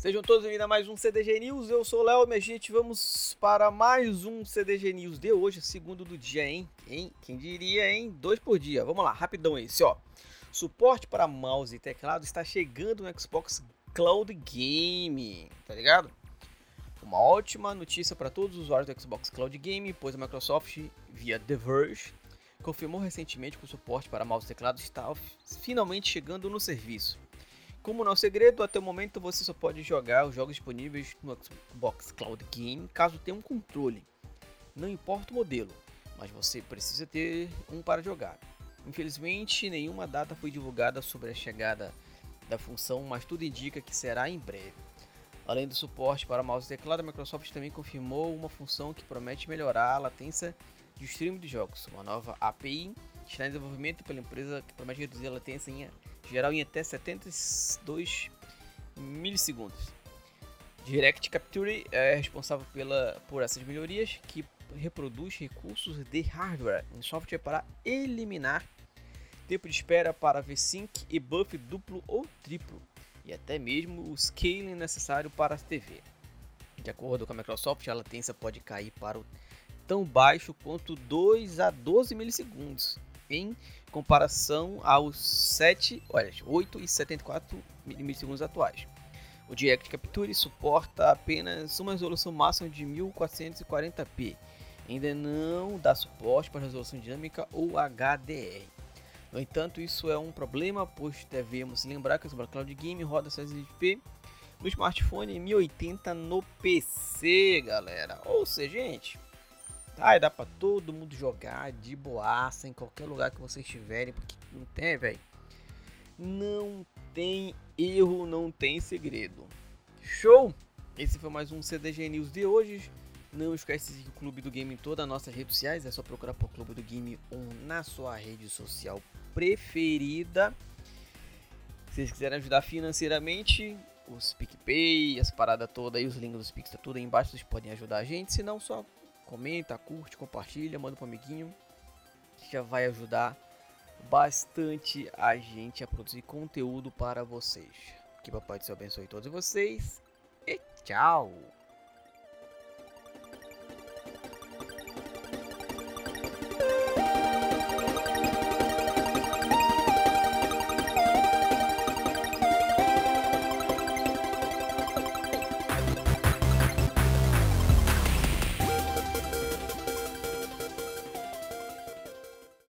Sejam todos bem-vindos a mais um CDG News. Eu sou o Léo, minha gente. Vamos para mais um CDG News de hoje, segundo do dia, hein? hein? Quem diria, hein? Dois por dia. Vamos lá, rapidão esse, ó. Suporte para mouse e teclado está chegando no Xbox Cloud Game, tá ligado? Uma ótima notícia para todos os usuários do Xbox Cloud Game, pois a Microsoft, via The Verge, confirmou recentemente que o suporte para mouse e teclado está finalmente chegando no serviço. Como não é segredo, até o momento você só pode jogar os jogos disponíveis no Xbox Cloud Game caso tenha um controle. Não importa o modelo, mas você precisa ter um para jogar. Infelizmente, nenhuma data foi divulgada sobre a chegada da função, mas tudo indica que será em breve. Além do suporte para mouse e teclado, a Microsoft também confirmou uma função que promete melhorar a latência de streaming de jogos. Uma nova API está em desenvolvimento pela empresa que promete reduzir a latência em geral em até 72 milissegundos. Direct Capture é responsável pela, por essas melhorias que reproduz recursos de hardware em software para eliminar tempo de espera para V-Sync e buff duplo ou triplo, e até mesmo o scaling necessário para a TV. De acordo com a Microsoft, a latência pode cair para o tão baixo quanto 2 a 12 milissegundos, em comparação aos 7, olha, 8 e 74 milissegundos atuais. O Direct Capture suporta apenas uma resolução máxima de 1440p. Ainda não dá suporte para resolução dinâmica ou HDR. No entanto, isso é um problema, pois devemos lembrar que o Cloud Game roda 620p no smartphone e 1080 no PC, galera. Ou seja, gente, Ai, dá pra todo mundo jogar de boaça em qualquer lugar que vocês estiverem, porque não tem, velho. Não tem erro, não tem segredo. Show? Esse foi mais um CDG News de hoje. Não esquece de o Clube do Game em todas as nossas redes sociais. É só procurar por Clube do Game 1 na sua rede social preferida. Se vocês quiserem ajudar financeiramente, os PicPay, as paradas todas aí, os links dos Pix tá tudo aí embaixo, vocês podem ajudar a gente. Se não, só comenta, curte, compartilha, manda para amiguinho. Que já vai ajudar bastante a gente a produzir conteúdo para vocês. Que Papai do Céu abençoe todos vocês e tchau!